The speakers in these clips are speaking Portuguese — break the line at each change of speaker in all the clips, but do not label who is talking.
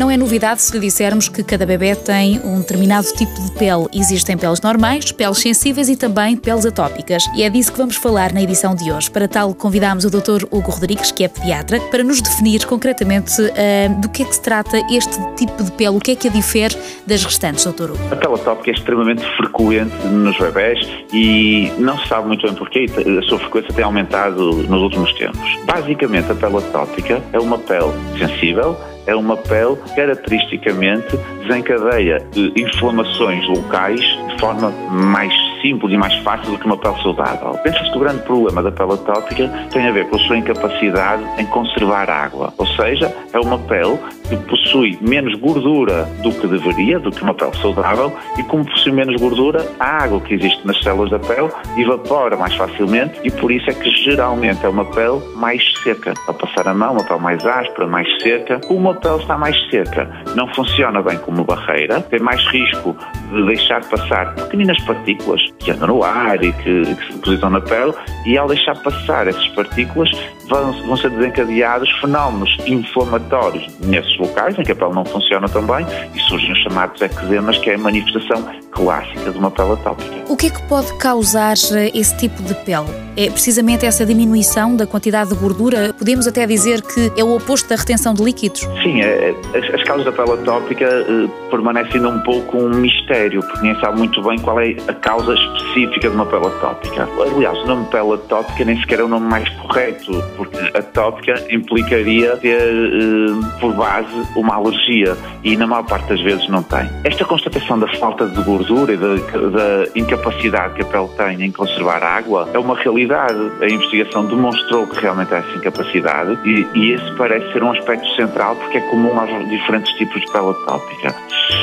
Não é novidade se lhe dissermos que cada bebê tem um determinado tipo de pele. Existem peles normais, peles sensíveis e também peles atópicas. E é disso que vamos falar na edição de hoje. Para tal, convidamos o Dr. Hugo Rodrigues, que é pediatra, para nos definir concretamente uh, do que é que se trata este tipo de pele, o que é que a difere das restantes, Dr. Hugo.
A pele atópica é extremamente frequente nos bebés e não se sabe muito bem porquê. A sua frequência tem aumentado nos últimos tempos. Basicamente, a pele atópica é uma pele sensível, é uma pele que caracteristicamente desencadeia inflamações locais de forma mais simples e mais fácil do que uma pele saudável. Pensa-se que o grande problema da pele atópica tem a ver com a sua incapacidade em conservar água, ou seja, é uma pele que possui menos gordura do que deveria, do que uma pele saudável, e como possui menos gordura, a água que existe nas células da pele evapora mais facilmente e por isso é que geralmente é uma pele mais seca. Ao passar a mão, uma pele mais áspera, mais seca. Como a pele está mais seca, não funciona bem como barreira, tem mais risco de deixar passar pequeninas partículas que andam no ar e que, que se depositam na pele, e ao deixar passar essas partículas, vão, vão ser desencadeados fenómenos inflamatórios nesses locais em que a pele não funciona tão bem e surgem os chamados eczemas, que é a manifestação clássica de uma pele atópica.
O que é que pode causar eh, esse tipo de pele? É precisamente essa diminuição da quantidade de gordura? Podemos até dizer que é o oposto da retenção de líquidos?
Sim, é, é as, as, causas da pele atópica eh, permanecem um pouco um mistério, porque ninguém sabe muito bem qual é a causa específica de uma pele atópica. Aliás, o nome pele atópica nem sequer é o nome mais correto, porque atópica implicaria ter eh, por base uma alergia e na maior parte das vezes não tem. Esta constatação da falta de gordura e da, da incapacidade que a pele tem em conservar água é uma realidade. A investigação demonstrou que realmente há essa incapacidade e, e esse parece ser um aspecto central porque é comum aos diferentes tipos de pele atópica.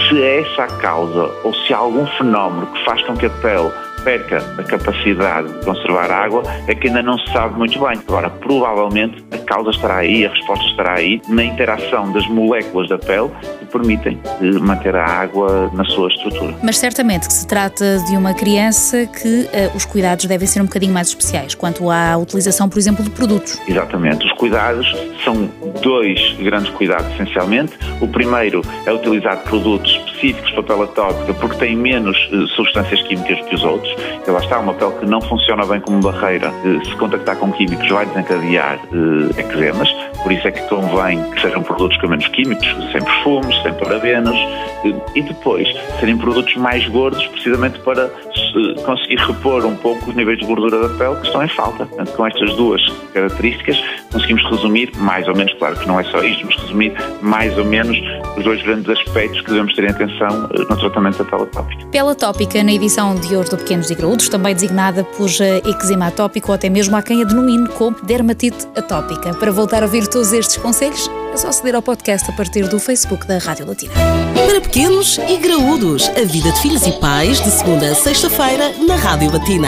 Se é essa a causa ou se há algum fenómeno que faz com que a pele perca a capacidade de conservar água é que ainda não se sabe muito bem. Agora, provavelmente a causa estará aí, a resposta estará aí na interação das moléculas da pele permitem manter a água na sua estrutura.
Mas certamente que se trata de uma criança que uh, os cuidados devem ser um bocadinho mais especiais quanto à utilização, por exemplo, de produtos.
Exatamente. Os cuidados são dois grandes cuidados, essencialmente. O primeiro é utilizar produtos específicos para a pele atópica porque têm menos uh, substâncias químicas que os outros. Lá está, uma pele que não funciona bem como barreira, se contactar com químicos vai desencadear uh, eczemas, por isso é que convém que sejam produtos com menos químicos, sem perfumes, sem parabenos, uh, e depois serem produtos mais gordos, precisamente para conseguir repor um pouco os níveis de gordura da pele que estão em falta. Portanto, com estas duas características, conseguimos resumir, mais ou menos, claro que não é só isto, mas resumir mais ou menos os dois grandes aspectos que devemos ter em atenção no tratamento da pele atópica.
Pele atópica, na edição de hoje do Pequenos e Também designada por eh, eczema atópico ou até mesmo há quem a denomine como dermatite atópica. Para voltar a ouvir todos estes conselhos, é só aceder ao podcast a partir do Facebook da Rádio Latina.
Para pequenos e graúdos, a vida de filhos e pais, de segunda a sexta-feira, na Rádio Latina.